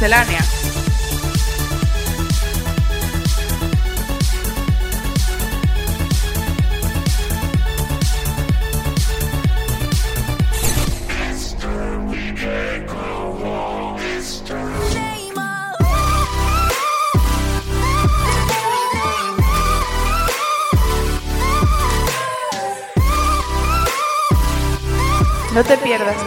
miscelánea.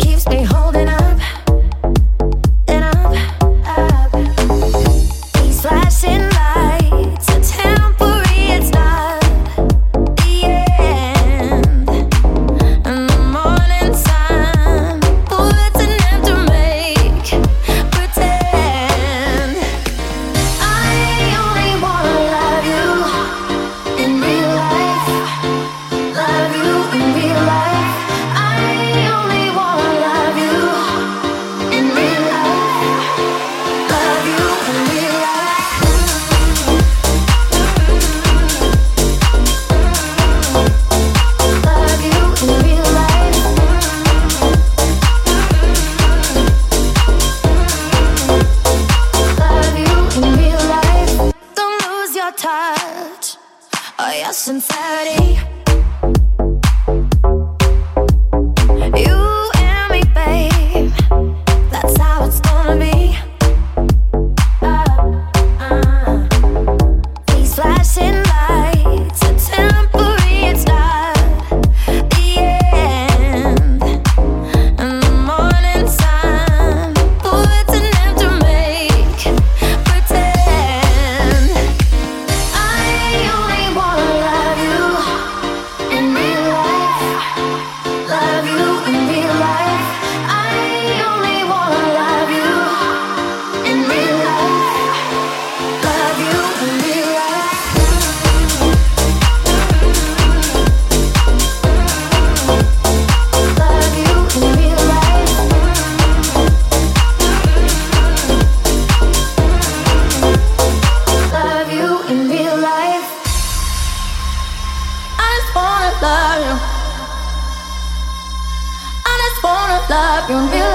keeps me home. up feel.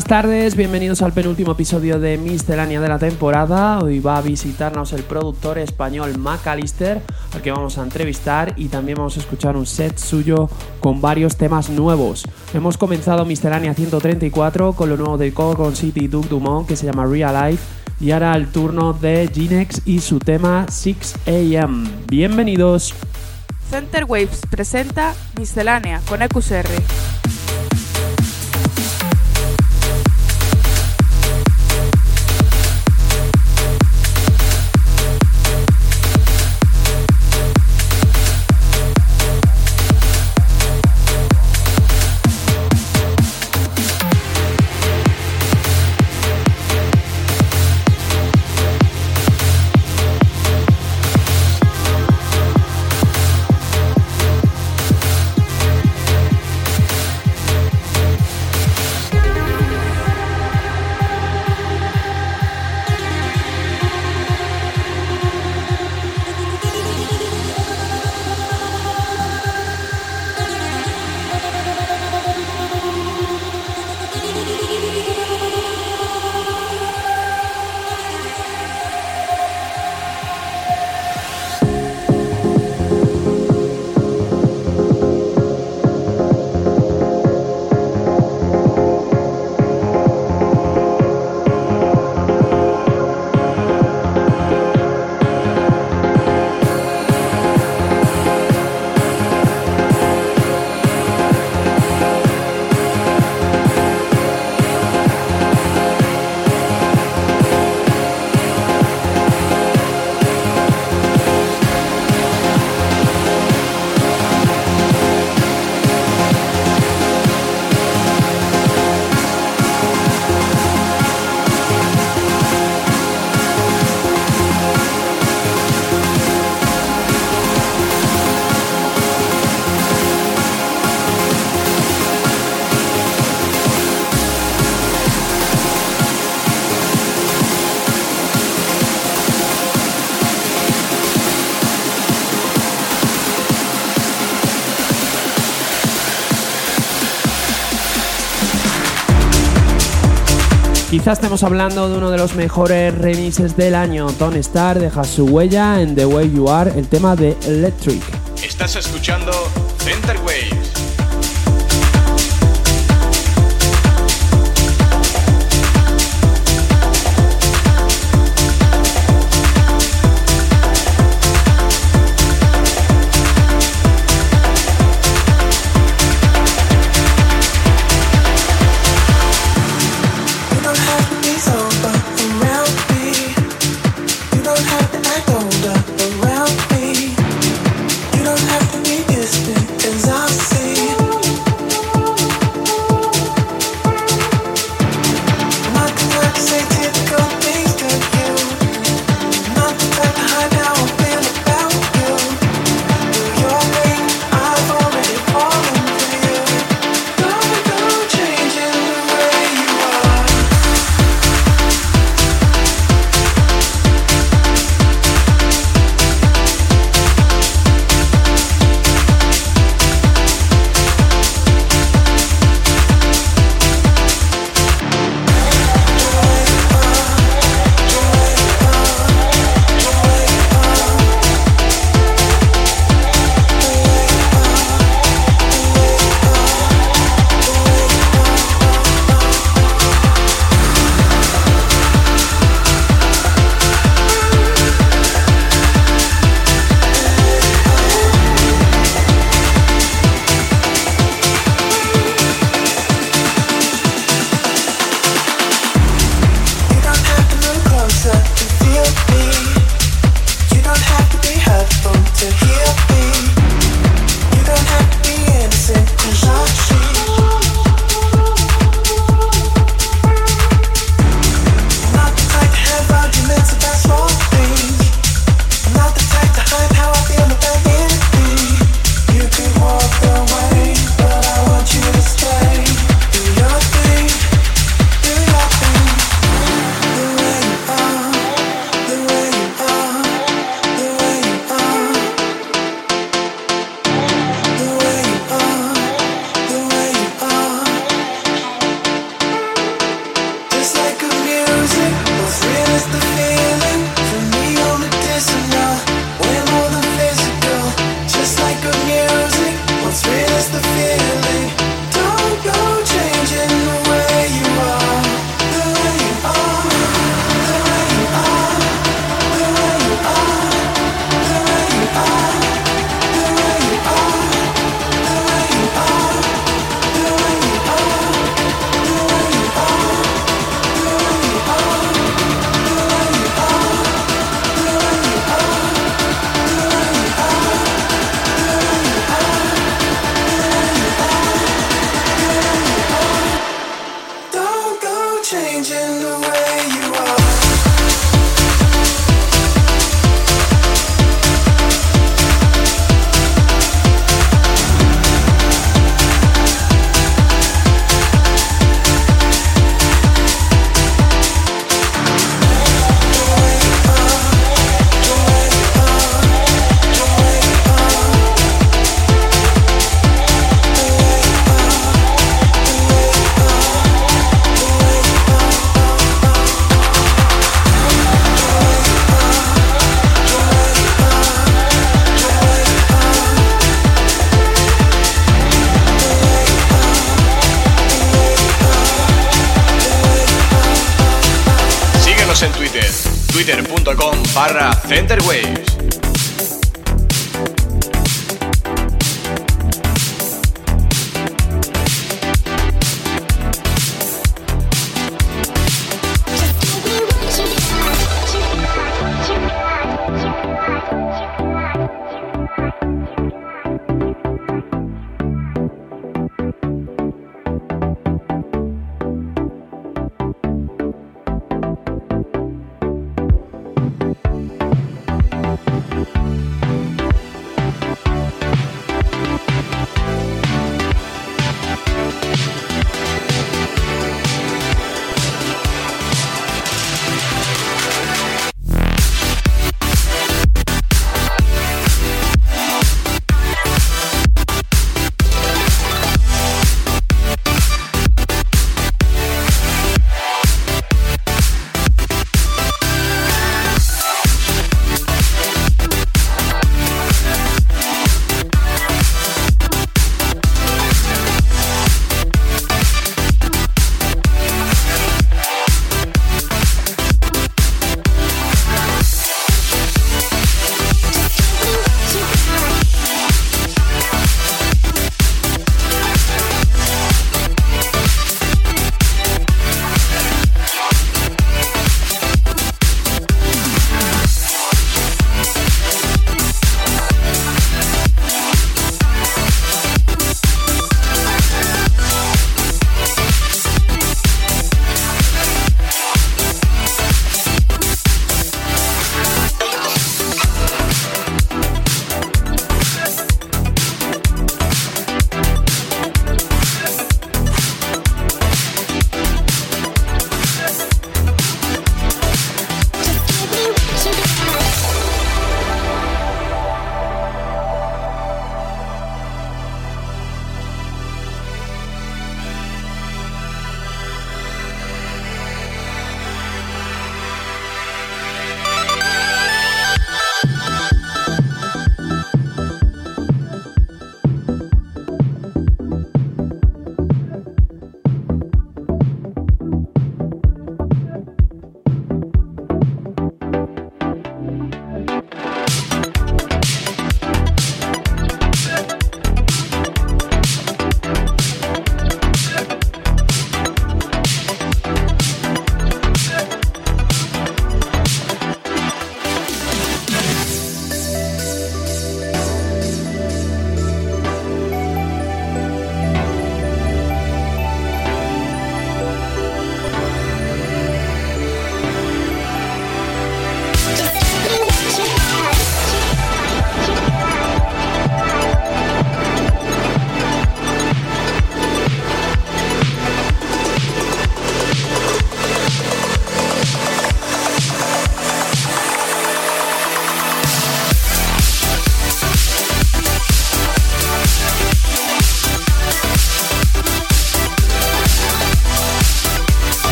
Buenas tardes, bienvenidos al penúltimo episodio de Miscelánea de la temporada. Hoy va a visitarnos el productor español McAllister, al que vamos a entrevistar y también vamos a escuchar un set suyo con varios temas nuevos. Hemos comenzado Miscelánea 134 con lo nuevo de Gorgon City Duke Dumont que se llama Real Life y ahora el turno de Ginex y su tema 6 AM. Bienvenidos. Center Waves presenta Miscelánea con EQSR. Quizás estemos hablando de uno de los mejores remixes del año. Tony Star deja su huella en The Way You Are, el tema de Electric. Estás escuchando Center Waves.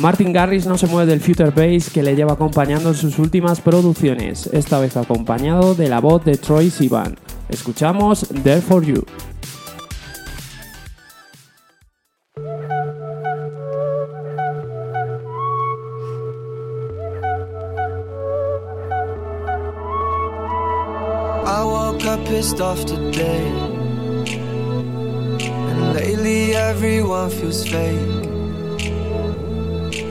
Martin Garrix no se mueve del future bass que le lleva acompañando en sus últimas producciones, esta vez acompañado de la voz de Troy Sivan. Escuchamos There For You. pissed off today.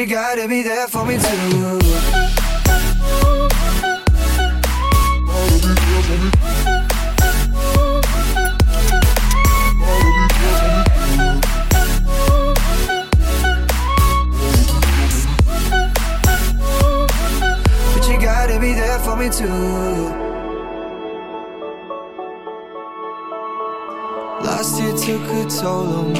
you. Gotta be there for me too. But you gotta be there for me too. Last year took a toll on me.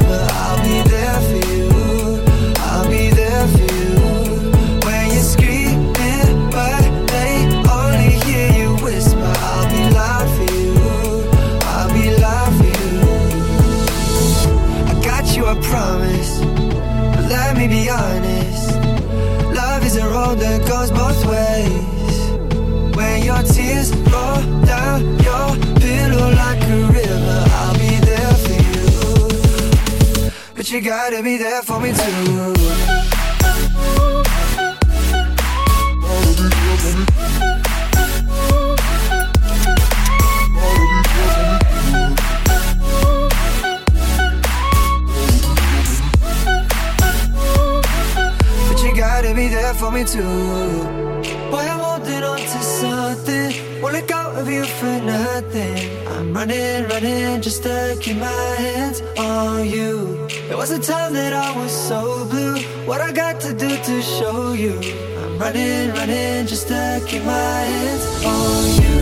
honest. Love is a road that goes both ways. When your tears roll down your pillow like a river, I'll be there for you. But you gotta be there for me too. Be me too. Boy, I'm holding on to something. Won't let go of you for nothing. I'm running, running just to keep my hands on you. There was a time that I was so blue. What I got to do to show you? I'm running, running just to keep my hands on you.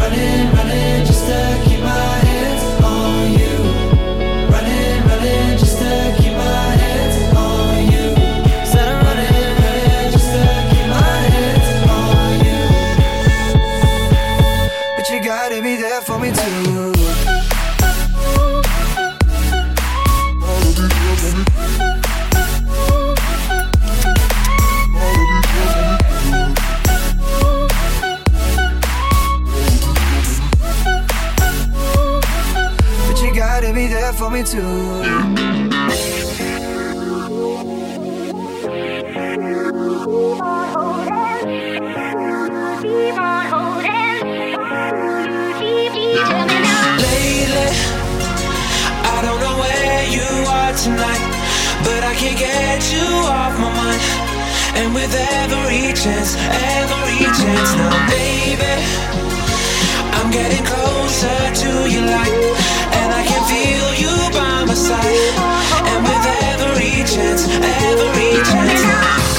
Running, running just to keep my getting closer to your light, side. And with every chance, every chance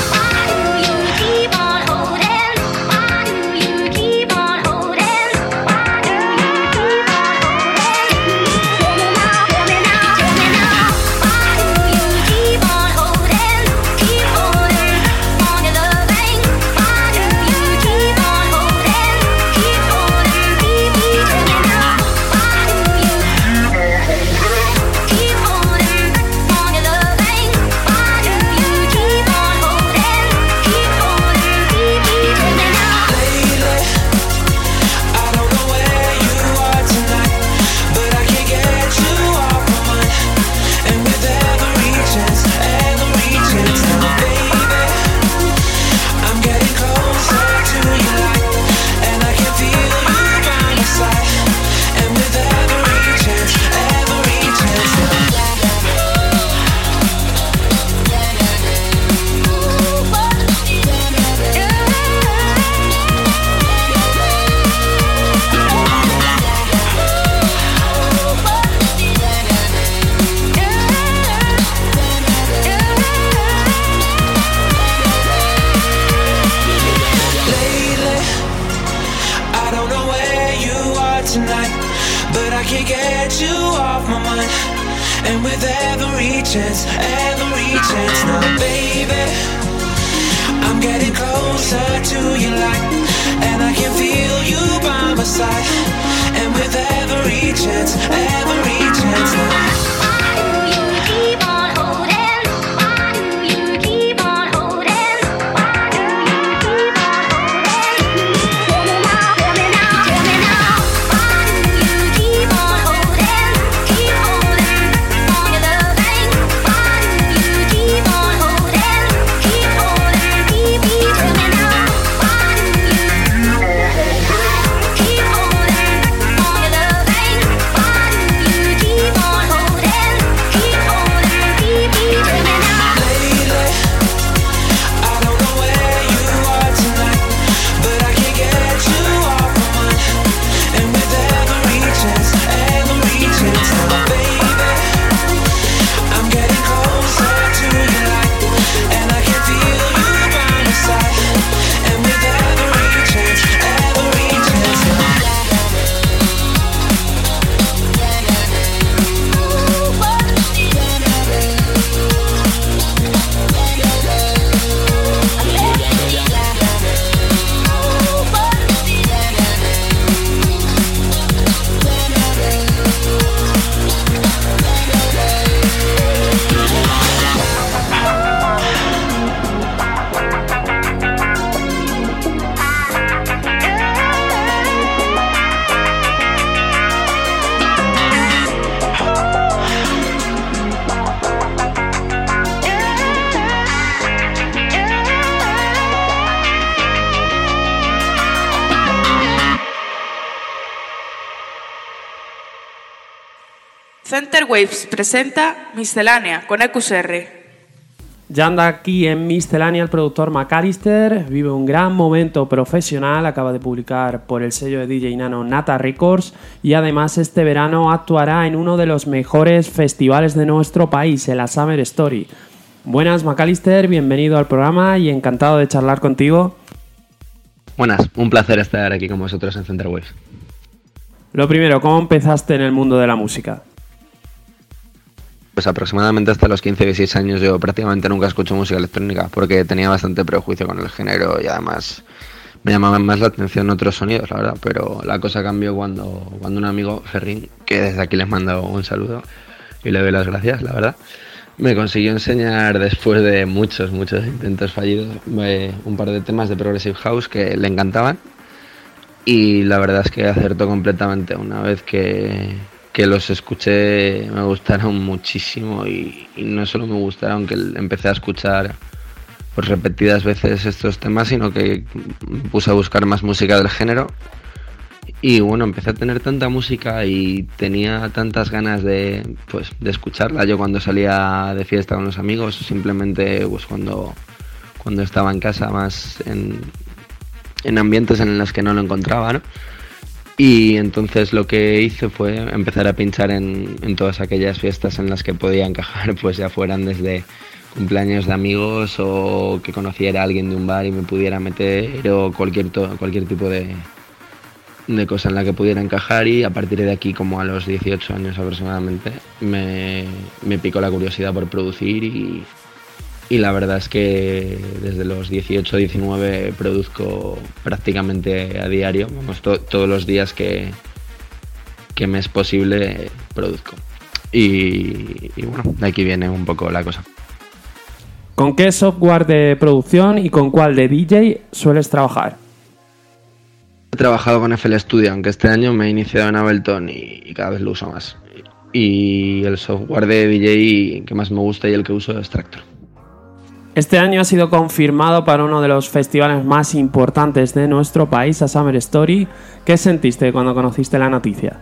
It's. Waves presenta Miscelánea con EQSR. Ya anda aquí en Miscelánea el productor McAllister, vive un gran momento profesional, acaba de publicar por el sello de DJ Nano Nata Records y además este verano actuará en uno de los mejores festivales de nuestro país, el Summer Story. Buenas McAllister, bienvenido al programa y encantado de charlar contigo. Buenas, un placer estar aquí con vosotros en Center Waves. Lo primero, ¿cómo empezaste en el mundo de la música? Pues aproximadamente hasta los 15 16 años yo prácticamente nunca escucho música electrónica porque tenía bastante prejuicio con el género y además me llamaban más la atención otros sonidos, la verdad, pero la cosa cambió cuando, cuando un amigo, Ferrín, que desde aquí les mando un saludo y le doy las gracias, la verdad, me consiguió enseñar después de muchos, muchos intentos fallidos eh, un par de temas de Progressive House que le encantaban. Y la verdad es que acertó completamente. Una vez que, que los escuché me gustaron muchísimo y, no solo me gustaron que empecé a escuchar pues repetidas veces estos temas sino que puse a buscar más música del género y bueno empecé a tener tanta música y tenía tantas ganas de pues de escucharla yo cuando salía de fiesta con los amigos simplemente pues cuando cuando estaba en casa más en, en ambientes en los que no lo encontraba. Y entonces lo que hice fue empezar a pinchar en, en, todas aquellas fiestas en las que podía encajar, pues ya fueran desde cumpleaños de amigos o que conociera a alguien de un bar y me pudiera meter o cualquier, cualquier tipo de, de cosa en la que pudiera encajar. Y a partir de aquí, como a los 18 años aproximadamente, me, me picó la curiosidad por producir y, y la verdad es que desde los 18 19 produzco prácticamente a diario, vamos, to todos los días que, que me es posible produzco. Y, y, bueno, de aquí viene un poco la cosa. ¿Con qué software de producción y con cuál de DJ sueles trabajar? He trabajado con FL Studio, aunque este año me he iniciado en Ableton y, y cada vez lo uso más. Y el software de DJ que más me gusta y el que uso es Tractor. Este año ha sido confirmado para uno de los festivales más importantes de nuestro país, a Summer Story. ¿Qué sentiste cuando conociste la noticia?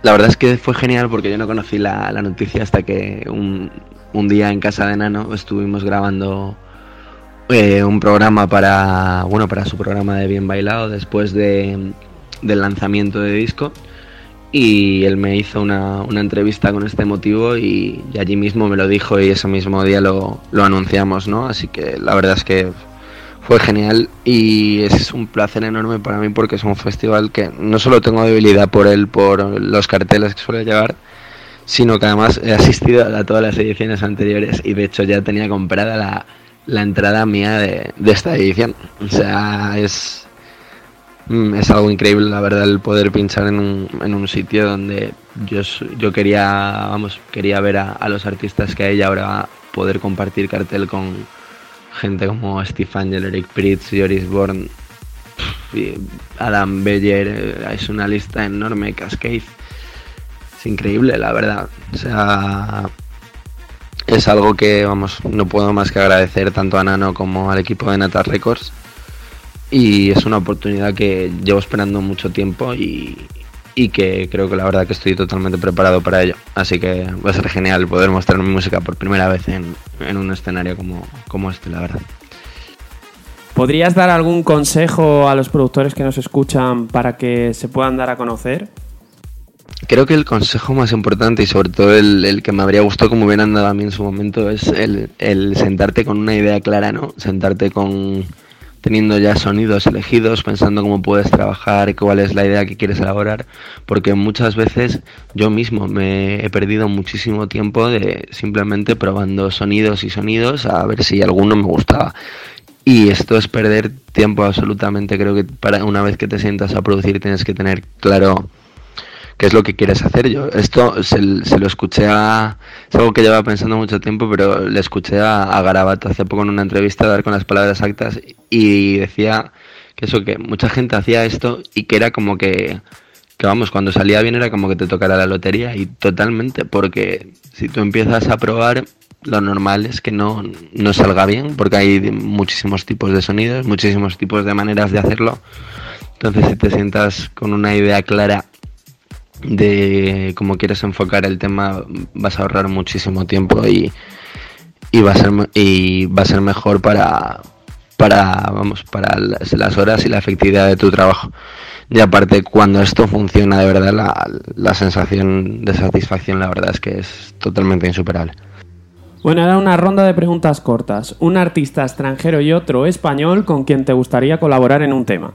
La verdad es que fue genial porque yo no conocí la, noticia hasta que un, día en casa de Nano estuvimos grabando eh, un programa para, bueno, para su programa de Bien Bailado después de, del lanzamiento de disco y él me hizo una, una entrevista con este motivo y, allí mismo me lo dijo y ese mismo día lo, lo, anunciamos, ¿no? Así que la verdad es que fue genial y es un placer enorme para mí porque es un festival que no solo tengo debilidad por él, por los carteles que suele llevar, sino que además he asistido a todas las ediciones anteriores y de hecho ya tenía comprada la, la entrada mía de, esta edición. O sea, es, es algo increíble, la verdad, el poder pinchar en un, en un sitio donde yo, yo quería, vamos, quería ver a, los artistas que hay y ahora poder compartir cartel con gente como Steve Angel, Eric Pritz, Joris Bourne, Adam Beyer, eh, es una lista enorme, Cascade. Es increíble, la verdad. O sea, es algo que, vamos, no puedo más que agradecer tanto a Nano como al equipo de Natas Records. Y es una oportunidad que llevo esperando mucho tiempo y, y que creo que la verdad que estoy totalmente preparado para ello. Así que va a ser genial poder mostrar mi música por primera vez en, en un escenario como, como este, la verdad. ¿Podrías dar algún consejo a los productores que nos escuchan para que se puedan dar a conocer? Creo que el consejo más importante y sobre todo el, el que me habría gustado como hubieran dado a mí en su momento es el, el sentarte con una idea clara, ¿no? Sentarte con teniendo ya sonidos elegidos, pensando cómo puedes trabajar, cuál es la idea que quieres elaborar, porque muchas veces yo mismo me he perdido muchísimo tiempo de simplemente probando sonidos y sonidos a ver si alguno me gustaba. Y esto es perder tiempo absolutamente. Creo que para una vez que te sientas a producir tienes que tener claro qué es lo que quieres hacer. Yo esto se, se lo escuché a... Es algo que llevaba pensando mucho tiempo, pero le escuché a, a Garabato hace poco en una entrevista dar con las palabras exactas y decía que eso, que mucha gente hacía esto y que era como que, que vamos, cuando salía bien era como que te tocara la lotería y totalmente, porque si tú empiezas a probar, lo normal es que no, no salga bien, porque hay muchísimos tipos de sonidos, muchísimos tipos de maneras de hacerlo. Entonces, si te sientas con una idea clara de cómo quieres enfocar el tema, vas a ahorrar muchísimo tiempo y, y va a ser y va a ser mejor para para vamos para las, horas y la efectividad de tu trabajo. Y aparte, cuando esto funciona de verdad, la, la sensación de satisfacción, la verdad es que es totalmente insuperable. Bueno, era una ronda de preguntas cortas. Un artista extranjero y otro español con quien te gustaría colaborar en un tema.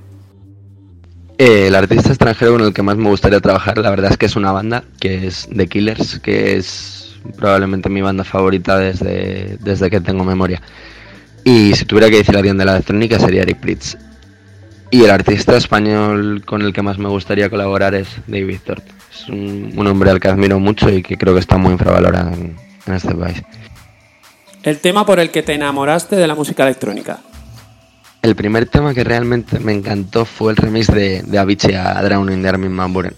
Eh, el artista extranjero con el que más me gustaría trabajar, la verdad es que es una banda, que es The Killers, que es probablemente mi banda favorita desde, desde que tengo memoria. Y si tuviera que decir alguien de la electrónica sería Eric Pritz. Y el artista español con el que más me gustaría colaborar es David Tort. Es un, hombre al que admiro mucho y que creo que está muy infravalorado en este país. El tema por el que te enamoraste de la música electrónica. El primer tema que realmente me encantó fue el remix de, de Avicii a Drowning de Armin Van Buuren.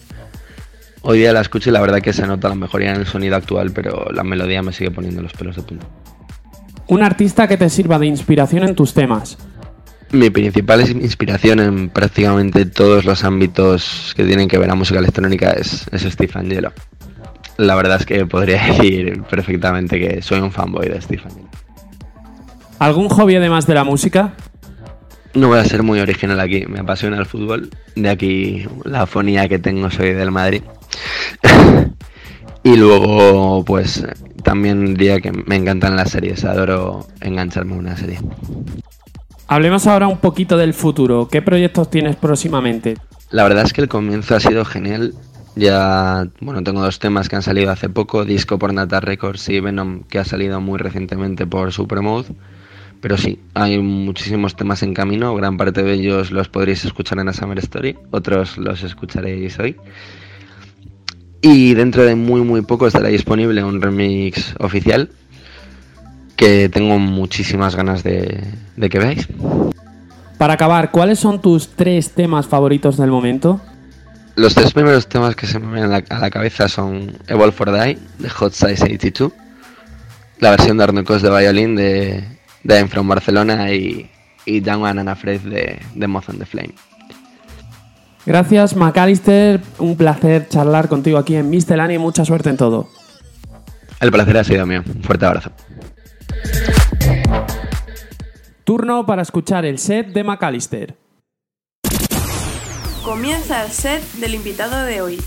Hoy día la escucho y la verdad que se nota la mejoría en el sonido actual, pero la melodía me sigue poniendo los pelos de punta. Un artista que te sirva de inspiración en tus temas. Mi principal inspiración en prácticamente todos los ámbitos que tienen que ver a música electrónica es, es Steve Angelo. La verdad es que podría decir perfectamente que soy un fanboy de Steve Angelo. ¿Algún hobby además de la música? No voy a ser muy original aquí, me apasiona el fútbol. De aquí la fonía que tengo soy del Madrid. y luego, pues también diría que me encantan las series, adoro engancharme a una serie. Hablemos ahora un poquito del futuro. ¿Qué proyectos tienes próximamente? La verdad es que el comienzo ha sido genial. Ya, bueno, tengo dos temas que han salido hace poco, Disco por Nata Records y Venom, que ha salido muy recientemente por Supermode. Pero sí, hay muchísimos temas en camino, gran parte de ellos los podréis escuchar en la Summer Story, otros los escucharéis hoy. Y dentro de muy muy poco estará disponible un remix oficial que tengo muchísimas ganas de, de que veáis. Para acabar, ¿cuáles son tus tres temas favoritos del momento? Los tres primeros temas que se me vienen a la, cabeza son Evolve for Die de Hot Size 82, la versión de Arnocos de Violin de, de I'm From Barcelona y, y Down and Afraid de, de Moth and the Flame. Gracias, McAllister. Un placer charlar contigo aquí en Miscelánea y mucha suerte en todo. El placer ha sido mío. Un fuerte abrazo. Turno para escuchar el set de McAllister. Comienza el set del invitado de hoy.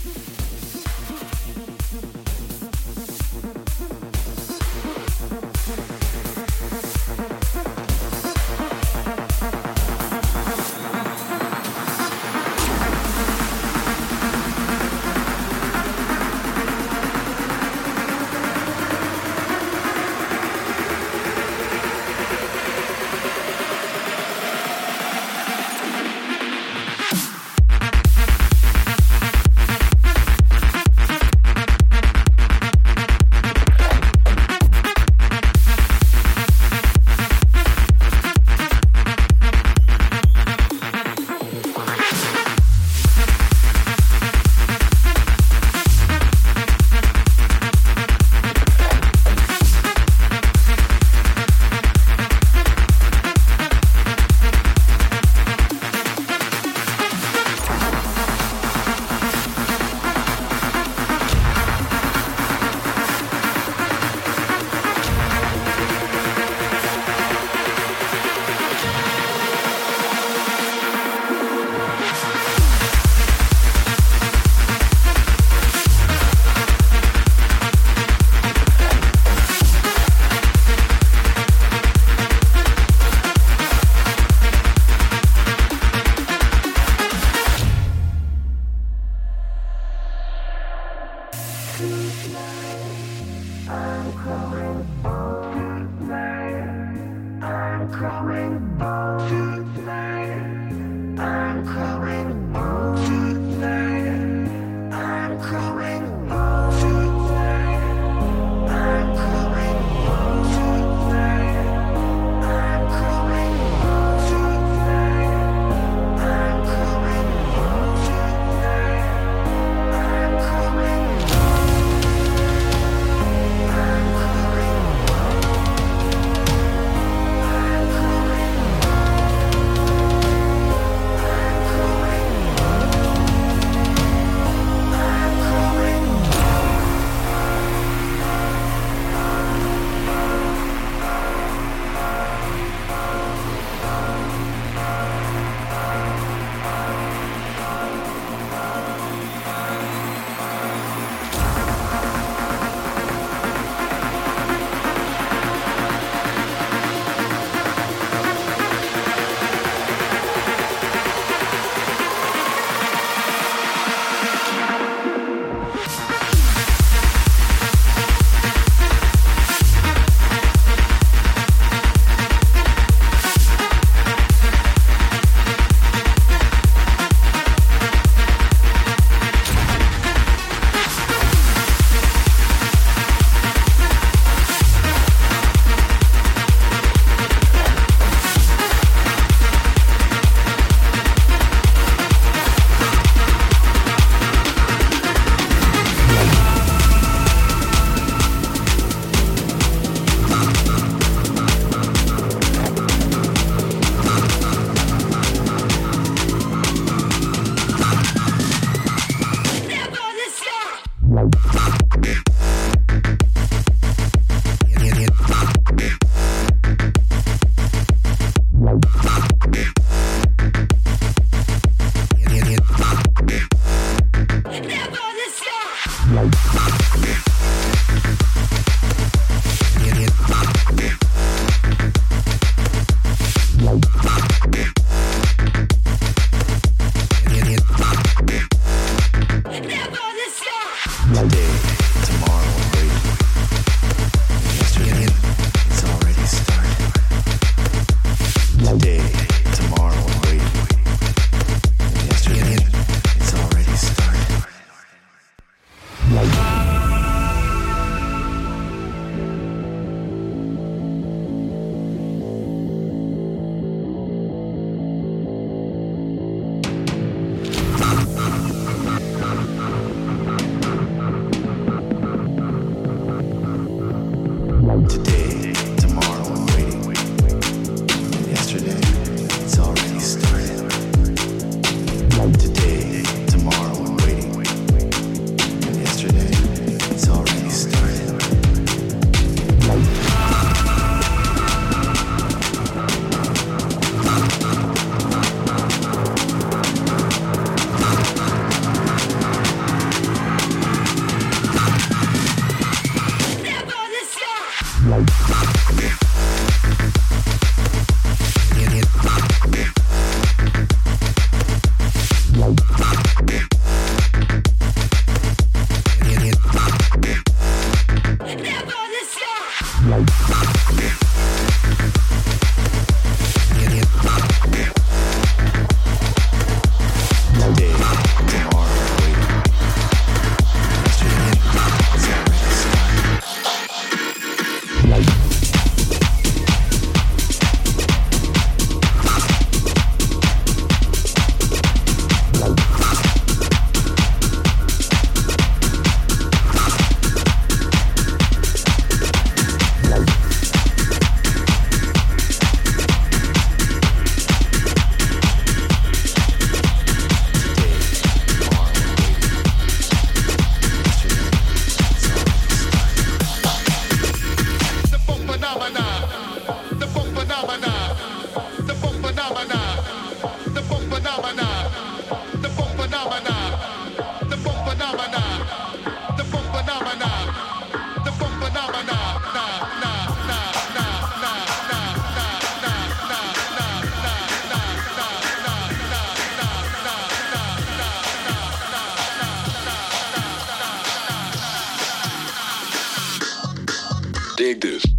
Dig this.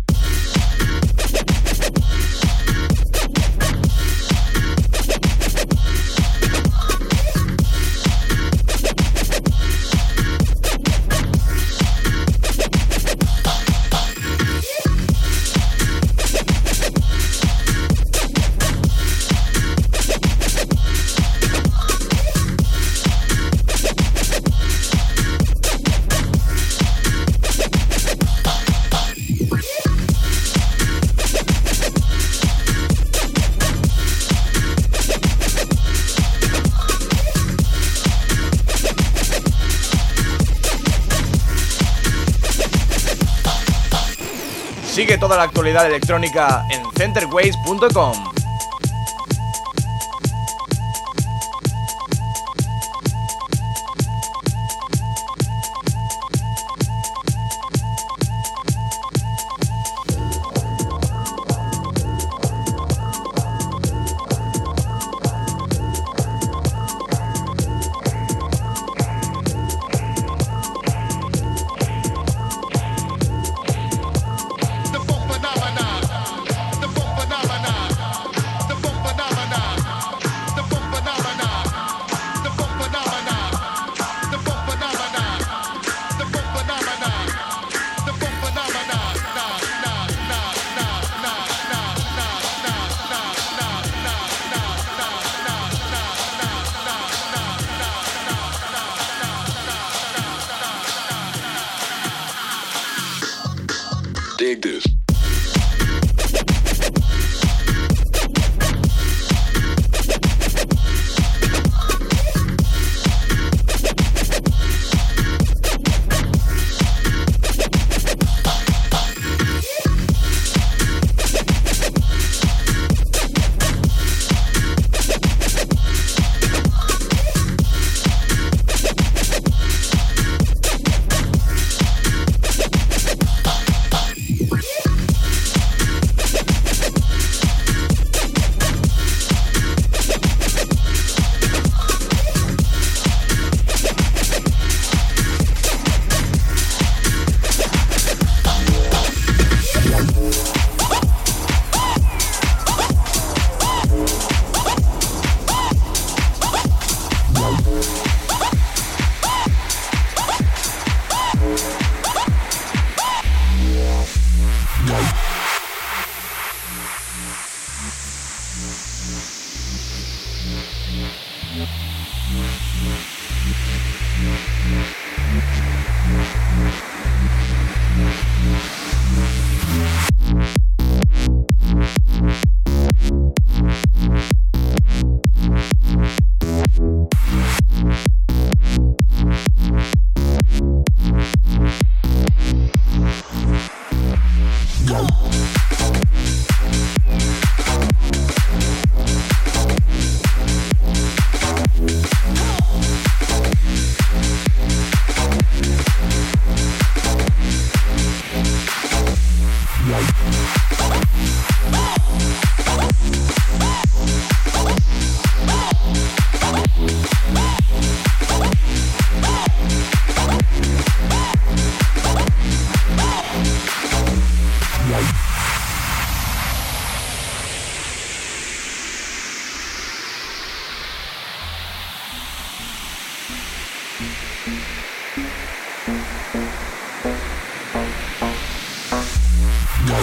la actualidad electrónica en centerways.com.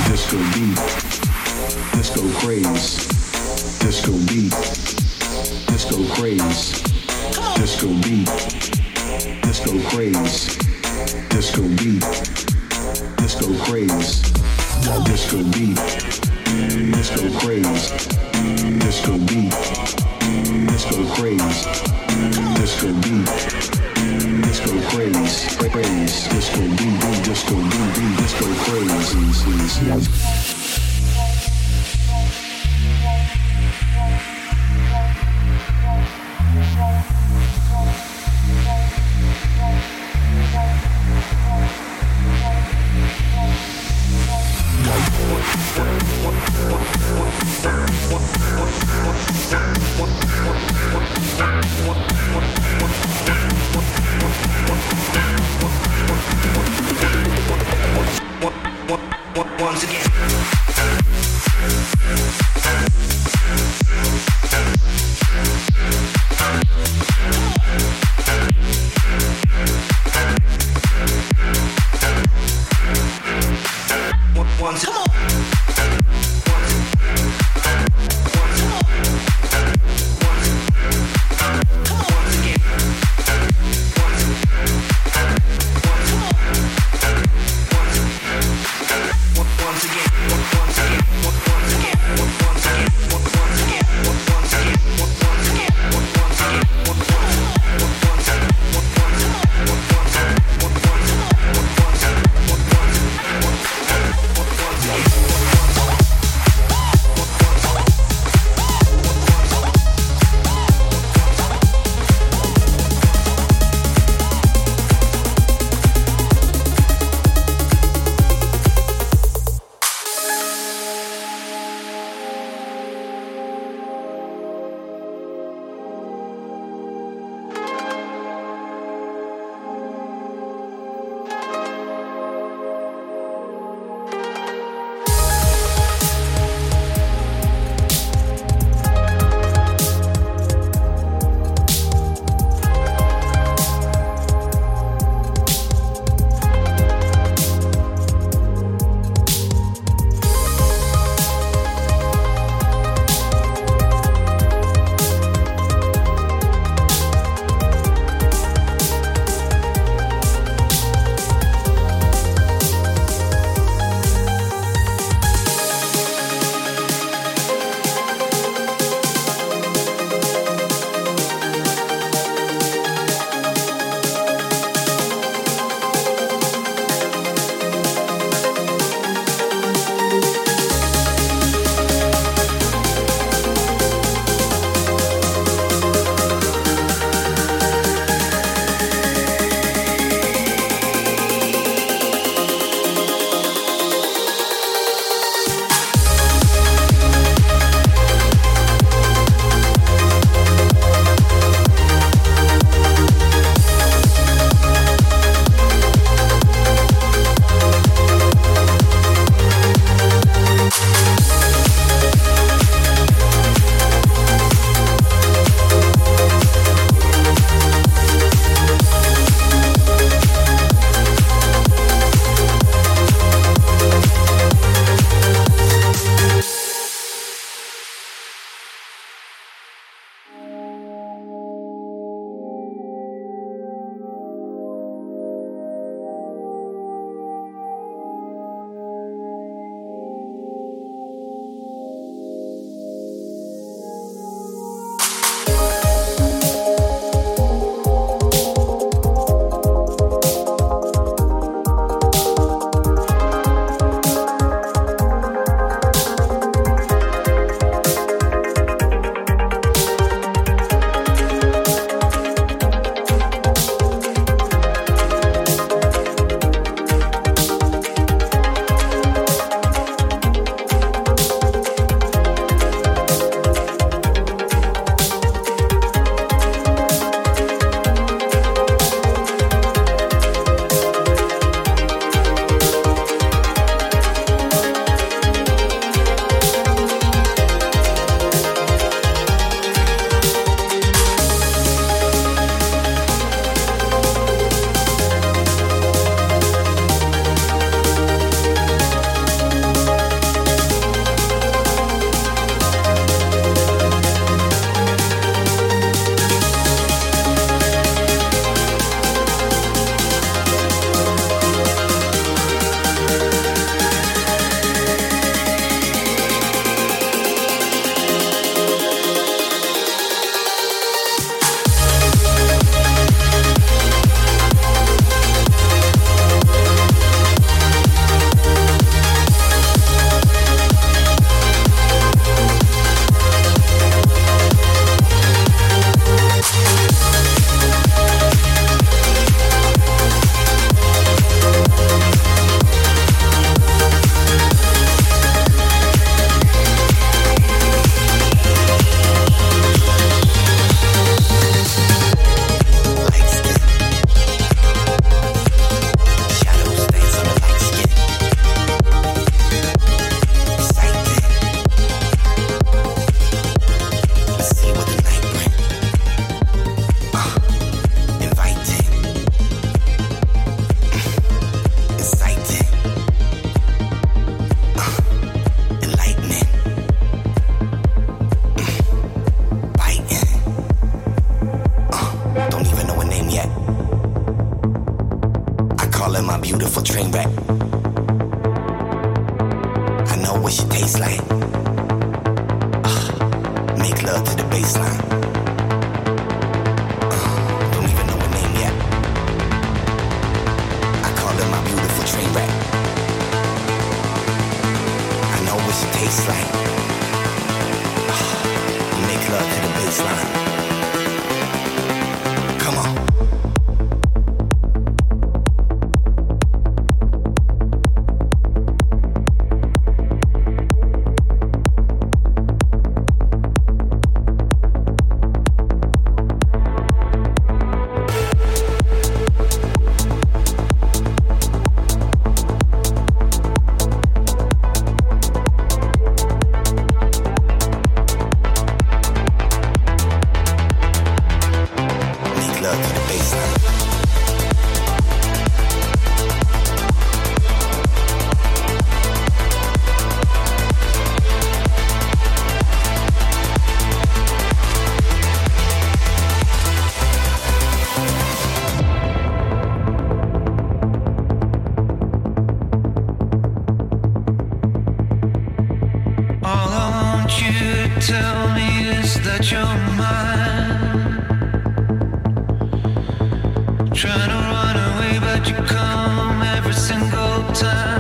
Disco beat, disco craze, disco beat, disco craze, disco beat, disco craze, disco beat, disco craze, disco beat, disco craze, disco beat, disco craze, disco beat disco craze, craze, disco boom boom, disco boom boom, disco craze. Come every single time.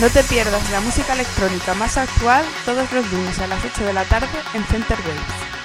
No te pierdas la música electrónica más actual todos los lunes a las 8 de la tarde en Center Waves.